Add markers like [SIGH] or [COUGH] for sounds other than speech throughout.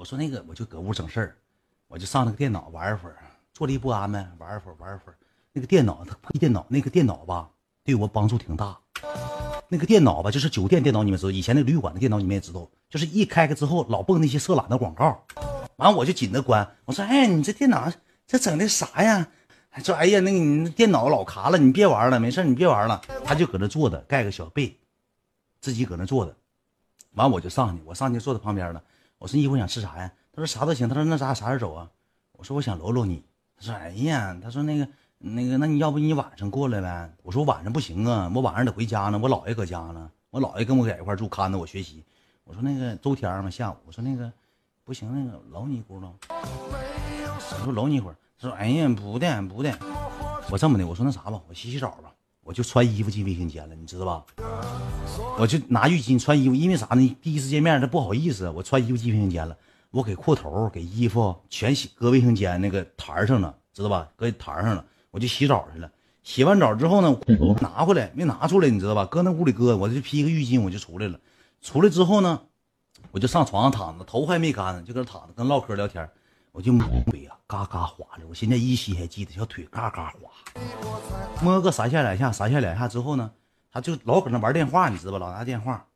我说那个我就搁屋整事儿，我就上那个电脑玩一会儿，坐立不安呗，玩一会儿玩一会儿。那个电脑，它电脑那个电脑吧，对我帮助挺大。那个电脑吧，就是酒店电脑，你们知道，以前那旅馆的电脑你们也知道，就是一开开之后老蹦那些色懒的广告，完我就紧着关。我说，哎，你这电脑这整的啥呀？说，哎呀，那个你电脑老卡了，你别玩了，没事你别玩了。他就搁那坐着，盖个小被，自己搁那坐着。完我就上去，我上去坐在旁边了。我说，姨夫想吃啥呀？他说啥都行。他说那咱俩啥时候走啊？我说我想搂搂你。他说，哎呀，他说那个。那个，那你要不你晚上过来呗？我说晚上不行啊，我晚上得回家呢，我姥爷搁家呢，我姥爷跟我在一块住，看着我学习。我说那个周天嘛，下午，我说那个不行，那个搂你一会儿。我说搂你一会儿。他说哎呀，不的不的。我这么的，我说那啥吧，我洗洗澡吧，我就穿衣服进卫生间了，你知道吧？我就拿浴巾穿衣服，因为啥呢？第一次见面他不好意思，我穿衣服进卫生间了，我给裤头给衣服全洗搁卫生间那个台上了，知道吧？搁台上了。我就洗澡去了，洗完澡之后呢，拿回来没拿出来，你知道吧？搁那屋里搁，我就披个浴巾，我就出来了。出来之后呢，我就上床上躺着，头还没干呢，就搁那躺着跟唠嗑聊天。我就摸腿呀，嘎嘎滑的，我现在依稀还记得，小腿嘎嘎滑。摸个三下两下，三下两下之后呢，他就老搁那玩电话，你知道吧？老拿电话。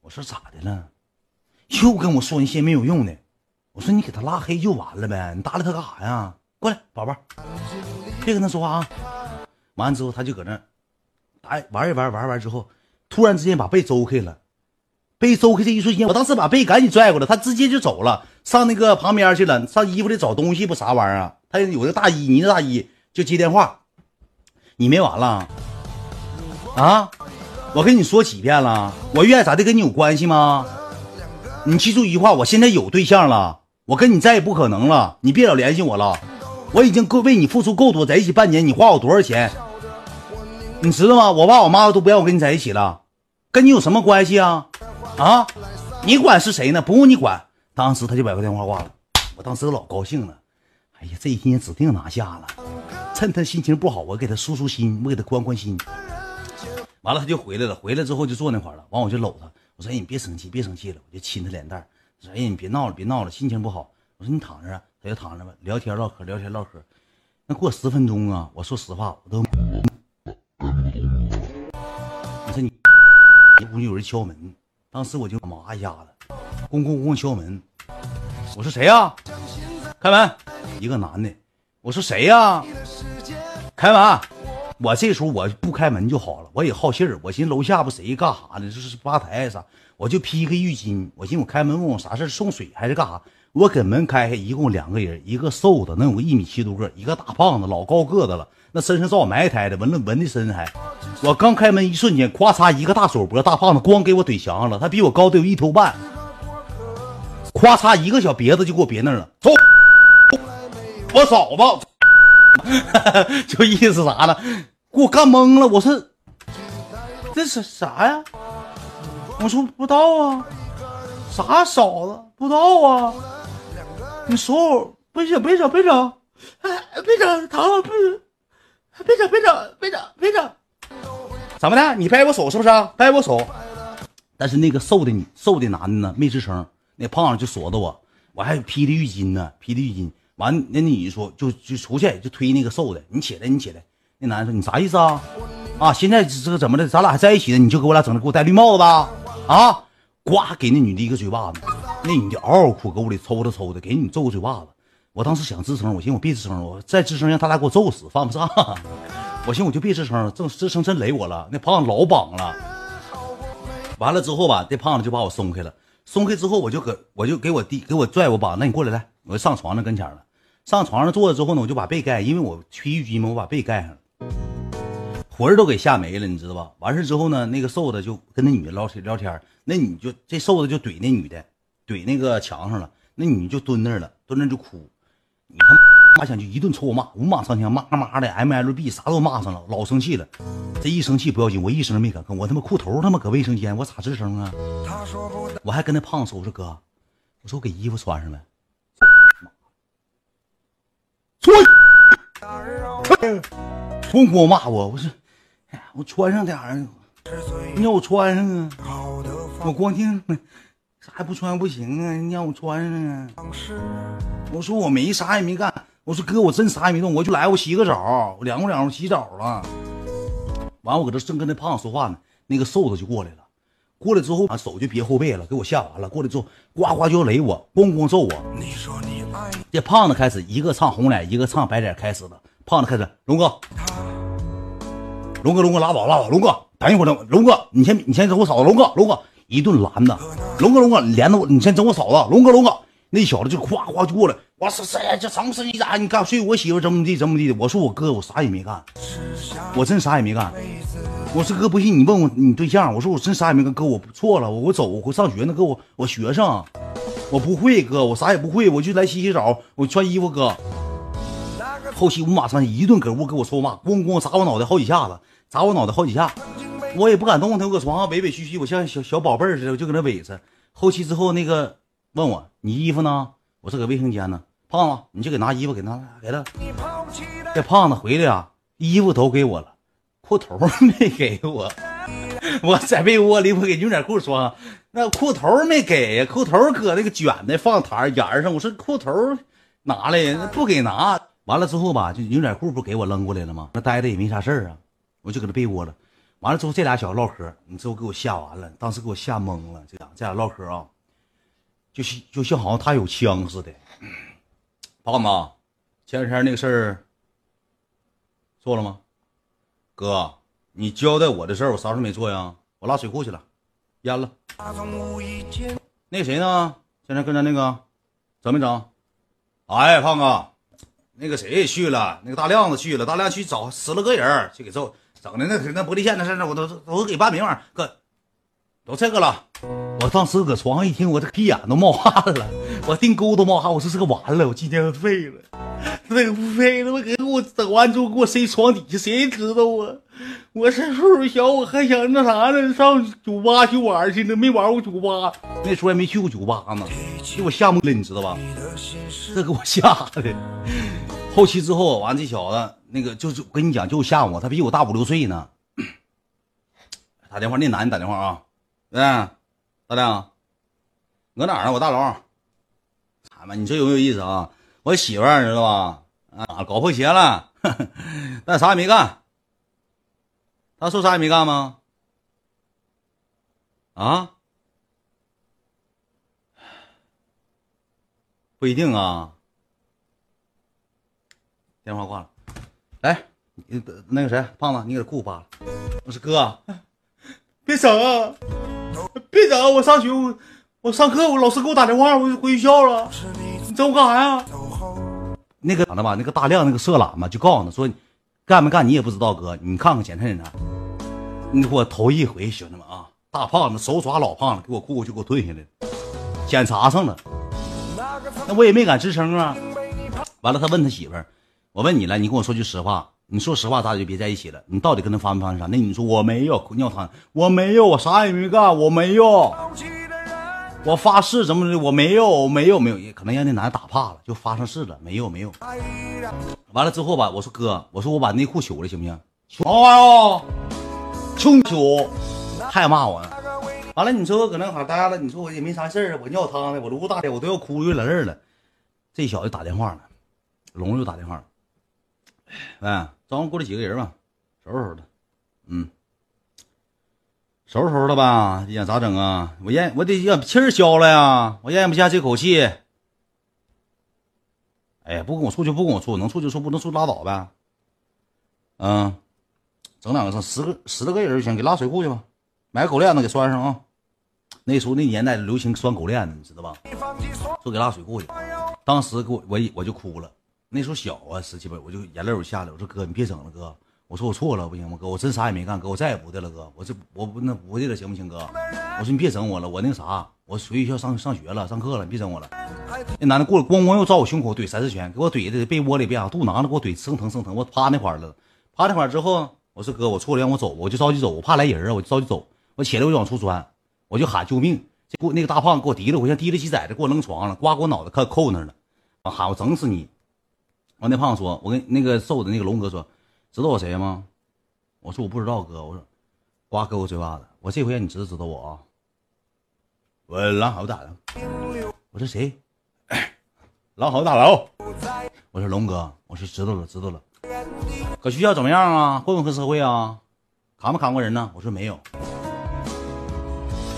我说咋的了？又跟我说那些没有用的。我说你给他拉黑就完了呗，你搭理他干啥呀？过来，宝贝，别跟他说话啊！完了之后，他就搁那，哎，玩一玩，玩完之后，突然之间把被周开了，被周开这一瞬间，我当时把被赶紧拽过来，他直接就走了，上那个旁边去了，上衣服里找东西不啥玩意儿啊？他有个大衣，呢大衣就接电话，你没完了啊？我跟你说几遍了，我愿意咋的跟你有关系吗？你记住一句话，我现在有对象了。我跟你再也不可能了，你别老联系我了。我已经够为你付出够多，在一起半年，你花我多少钱？你知道吗？我爸我妈都不让我跟你在一起了，跟你有什么关系啊？啊？你管是谁呢？不用你管。当时他就把个电话挂了，我当时老高兴了。哎呀，这一天指定拿下了。趁他心情不好，我给他舒舒心，我给他宽宽心。完了他就回来了，回来之后就坐那块了。完我就搂他，我说：“哎，你别生气，别生气了。”我就亲他脸蛋。说：“哎，你别闹了，别闹了，心情不好。”我说：“你躺着啊。”他就躺着吧，聊天唠嗑，聊天唠嗑。那过十分钟啊，我说实话，我都……你说你，屋里有人敲门，当时我就麻一下子，咣咣咣敲门。我说谁呀？开门，一个男的。我说谁呀？开门。我这时候我不开门就好了，我也好信儿。我寻楼下不谁干啥呢？这是吧台啥？我就披个浴巾。我寻我开门问我啥事送水还是干啥？我给门开开，一共两个人，一个瘦的能有个一米七多个，一个大胖子老高个子了，那身上照埋汰的，闻了闻的身还。我刚开门一瞬间，咵嚓一个大手脖，大胖子咣给我怼墙上了。他比我高得有一头半，咵嚓一个小别子就给我别那了。走，我嫂子，[LAUGHS] 就意思啥呢？给我干懵了。我说这是啥呀？我说不知道啊，啥嫂子不知道啊？你手别整别整别整，哎别整疼了，别别整别整别整别整，怎么的？你掰我手是不是？掰我手。但是那个瘦的你瘦的男的呢？没吱声。那胖子就锁着我，我还披的浴巾呢，披的浴巾。完，那女的说就就出去就推那个瘦的，你起来你起来。那男的说你啥意思啊？啊，现在这个怎么的？咱俩还在一起呢，你就给我俩整的给我戴绿帽子啊？呱，给那女的一个嘴巴子，那女的嗷嗷哭，搁屋里抽着抽的，给你揍个嘴巴子。我当时想吱声，我寻思我别吱声，我再吱声让他俩给我揍死，犯不上。[LAUGHS] 我寻思我就别吱声，这吱声真雷我了。那胖子老绑了，完了之后吧，这胖子就把我松开了。松开之后，我就搁我就给我弟给我拽我绑，那你过来来，我就上床那跟前了。上床上坐着之后呢，我就把被盖，因为我披浴巾嘛，我把被盖上了。魂都给吓没了，你知道吧？完事之后呢，那个瘦子就跟那女的聊天聊天，那女就这瘦子就怼那女的，怼那个墙上了，那女就蹲那儿了，蹲那就哭。你他妈想就一顿抽骂，五马上枪，骂骂的 MLB 啥都骂上了，老生气了。这一生气不要紧，我一声没敢吭，我他妈裤头他妈搁卫生间，我咋吱声啊？我还跟那胖子说，我说哥，我说我给衣服穿上了，穿，咣咣骂我，我说。我穿上点儿，你让我穿上啊！我光听啥也不穿不行啊，你让我穿上啊。我说我没啥也没干，我说哥我真啥也没动，我就来我洗个澡，我凉快凉快洗澡了。完我搁这正跟那胖子说话呢，那个瘦子就过来了。过来之后，啊手就别后背了，给我吓完了。过来之后，呱呱就要雷我，咣咣揍我。这胖子开始一个唱红脸，一个唱白脸，开始了。胖子开始，龙哥，龙哥，龙哥拉倒拉倒，龙哥等一会儿等，龙哥你先你先整我嫂子，龙哥龙哥一顿拦呐，龙哥龙哥连着我，你先整我嫂子，龙哥龙哥那小子就夸夸就过来，我说谁？这什么事？你咋？你干睡我媳妇怎么地怎么地的？我说我哥我啥也没干，我真啥也没干。我说哥不信你问问你对象，我说我真啥也没干，哥我错了，我我走我回上学呢，哥我我学生，我不会哥我啥也不会，我就来洗洗澡，我穿衣服哥。后期我马上一顿搁屋给我臭骂，咣咣砸我脑袋好几下子，砸我脑袋好几下，我也不敢动弹，我搁床上委委屈屈，我像小小宝贝似的，我就搁那委着。后期之后那个问我你衣服呢？我说搁卫生间呢。胖子你就给拿衣服给拿给他。这胖子回来啊，衣服都给我了。裤头没给我，我在被窝里我给牛仔裤穿，那裤头没给呀，裤头搁那个卷的放台沿上，我说裤头拿来不给拿，完了之后吧，就牛仔裤不给我扔过来了吗？那待着也没啥事儿啊，我就搁那被窝了。完了之后这俩小子唠嗑，你知道给我吓完了，当时给我吓懵了。这俩这俩唠嗑啊，就像就像好像他有枪似的。胖子，前两天那个事儿做了吗？哥，你交代我的事儿，我啥时候没做呀？我拉水库去了，淹了。那谁呢？现在跟咱那个整没整？哎，胖哥，那个谁也去了，那个大亮子去了，大亮去找死了个人去给揍，整的那那玻璃线的事儿，我都都给办明白。哥，都这个了。我当时搁床上一听，我这屁眼都冒汗了，我腚沟都冒汗。我说这个完了，我今天废了。这个不配了，我给我整完之后给我塞床底下，谁知道啊？我是岁数小，我还想那啥呢？上酒吧去玩去呢，没玩过酒吧，那时候还没去过酒吧呢，给我吓懵了，你知道吧？这给我吓的。后期之后，完这小子那个就是我跟你讲，就吓我，他比我大五六岁呢。打电话，那男的打电话啊，喂，大亮，搁哪呢？我大龙。他妈，你说有没有意思啊？我媳妇儿知道吧？啊，搞破鞋了，但啥也没干。他说啥也没干吗？啊？不一定啊。电话挂了。来，那个谁，胖子，你给裤扒了。我说哥，别整啊，别整！我上学，我我上课，我老师给我打电话，我就回学校了。你整我干啥呀？那个咋的吧，那个大亮那个色懒嘛，就告诉他说，干没干你也不知道，哥，你看看检查检查。你我头一回，兄弟们啊，大胖子手抓老胖子，给我裤子就给我褪下来了，检查上了。那我也没敢吱声啊。完了，他问他媳妇儿，我问你了，你跟我说句实话，你说实话，咱俩就别在一起了。你到底跟他发没发生啥？那你说我没有尿汤，我没有，我啥也没干，我没有。我发誓，怎么的？我没有，没有，没有，可能让那男的打怕了，就发生事了。没有，没有。完了之后吧，我说哥，我说我把内裤取了，行不行？取玩意求，还骂我呢。完了，你说我搁那哈待了，你说我也没啥事儿，我尿汤的，我撸大的，我都要哭就在这儿了。这小子打电话了，龙又打电话了。喂，招呼过来几个人吧，收拾收拾的，嗯。收拾收拾吧，你想，咋整啊？我咽，我得让气儿消了呀，我咽不下这口气。哎呀，不跟我处就不跟我处，能处就处，不能处拉倒呗。嗯，整两个，十个十多个人就行，给拉水库去吧，买个狗链子给拴上啊。那时候那年代流行拴狗链子，你知道吧？说给拉水库去，当时给我我我就哭了。那时候小啊，十七八，我就眼泪我下来，我说哥，你别整了，哥。我说我错了，不行吗，哥？我真啥也没干，哥，我再也不的了，哥。我这我不那不的了，行不行，哥？我说你别整我了，我那啥，我回学校上上学了，上课了，你别整我了。那男的过来，咣咣又照我胸口怼三四拳，给我怼的被窝里边啊，肚囊子给我怼生疼生疼，我趴那块了，趴那块之后，我说哥，我错了，让我走，我就着急走，我怕来人啊，我就着急走，我起来我就往出钻，我就喊救命，给我那个大胖给我提了，我像提了鸡崽子给我扔床上，刮给我脑袋扣扣那了，喊我整死你。完那胖子说，我跟那个瘦的那个龙哥说。知道我谁吗？我说我不知道哥。我说，瓜给我嘴巴子。我这回让你知道知道我啊。我狼嚎大佬，我说谁？狼嚎大佬，我说龙哥，我说知道了知道了。搁学校怎么样啊？混不混社会啊？砍没砍过人呢？我说没有。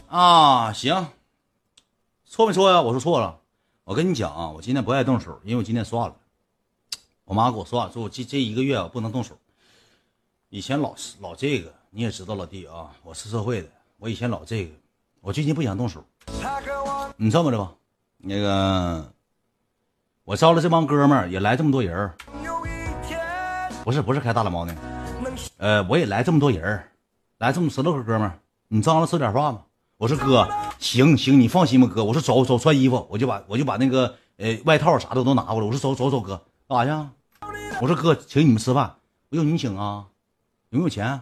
啊，行，错没错呀？我说错了。我跟你讲啊，我今天不爱动手，因为我今天算了。我妈给我说啊，说我这这一个月我不能动手。以前老是老这个，你也知道，老弟啊，我是社会的。我以前老这个，我最近不想动手。你这么着吧，那个我招了这帮哥们儿，也来这么多人不是不是开大蓝猫的，呃，我也来这么多人来这么十六个哥们儿，你张罗吃点饭吧。我说哥，行行，你放心吧，哥。我说走走，穿衣服，我就把我就把那个呃外套啥的都拿过来。我说走走走，哥，干啥去？我说哥，请你们吃饭，不用你请啊，有没有钱？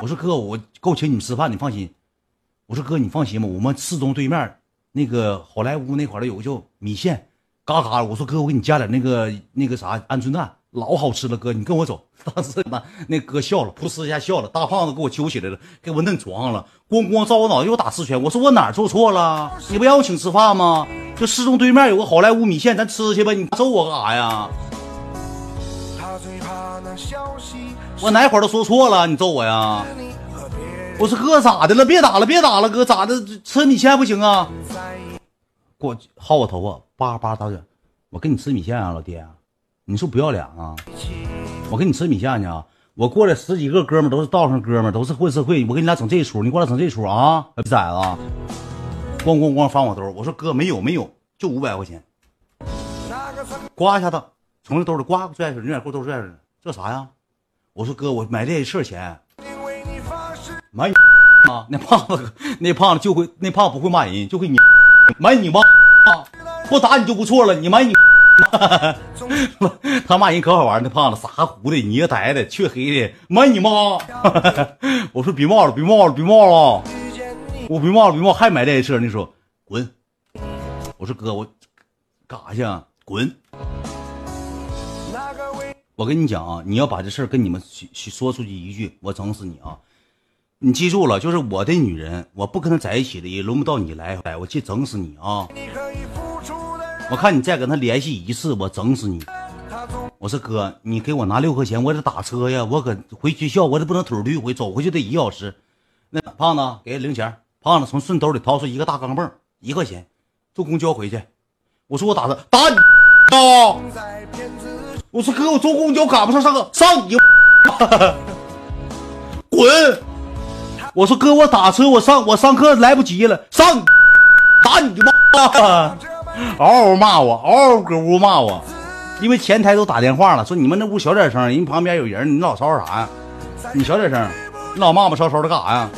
我说哥，我够请你们吃饭，你放心。我说哥，你放心吧，我们四中对面那个好莱坞那块儿有个叫米线，嘎嘎。我说哥，我给你加点那个那个啥鹌鹑蛋。老好吃了，哥，你跟我走。[LAUGHS] 当时那那哥笑了，噗呲一下笑了。大胖子给我揪起来了，给我弄床上了，咣咣照我脑袋又打四拳。我说我哪做错了？你不让我请吃饭吗？就四中对面有个好莱坞米线，咱吃去吧。你揍我干啥呀？我哪会儿都说错了？你揍我呀？我说哥咋的了？别打了，别打了，哥咋的？吃米线不行啊？过薅我头发，叭叭打嘴。我跟你吃米线啊，老爹。你说不要脸啊！我跟你吃米线去啊！我过来十几个哥们都是道上哥们都是混社会。我给你俩整这出，你过来整这出啊！小逼崽子，咣咣咣翻我兜。我说哥没有没有，就五百块钱。刮一下子，从这兜里刮拽出来，你俩给我兜拽出来，这啥呀？我说哥，我买这事钱。买你啊！那胖子，那胖子就会，那胖子不会骂人，就会你买你妈！不打你就不错了，你买你。[LAUGHS] 他骂人可好玩那胖子傻胡的，泥呆的，黢黑的，妈你妈！[LAUGHS] 我说别骂了，别骂了，别骂了，我别骂了，别骂，还买这车？你说滚！我说哥，我干啥去？滚！我跟你讲啊，你要把这事跟你们说出去一句，我整死你啊！你记住了，就是我的女人，我不跟她在一起的，也轮不到你来，我去整死你啊！我看你再跟他联系一次，我整死你！我说哥，你给我拿六块钱，我得打车呀。我搁回学校，我这不能腿儿回，走回去得一小时。那胖子给零钱，胖子从顺兜里掏出一个大钢镚，一块钱，坐公交回去。我说我打他打你啊！我说哥，我坐公交赶不上上课，上你 [LAUGHS] 滚！我说哥，我打车，我上我上课来不及了，上你打你妈！嗷嗷骂我，嗷嗷搁屋骂我，因为前台都打电话了，说你们那屋小点声，人旁边有人，你老吵吵啥呀？你小点声，你老骂骂吵吵的干啥呀？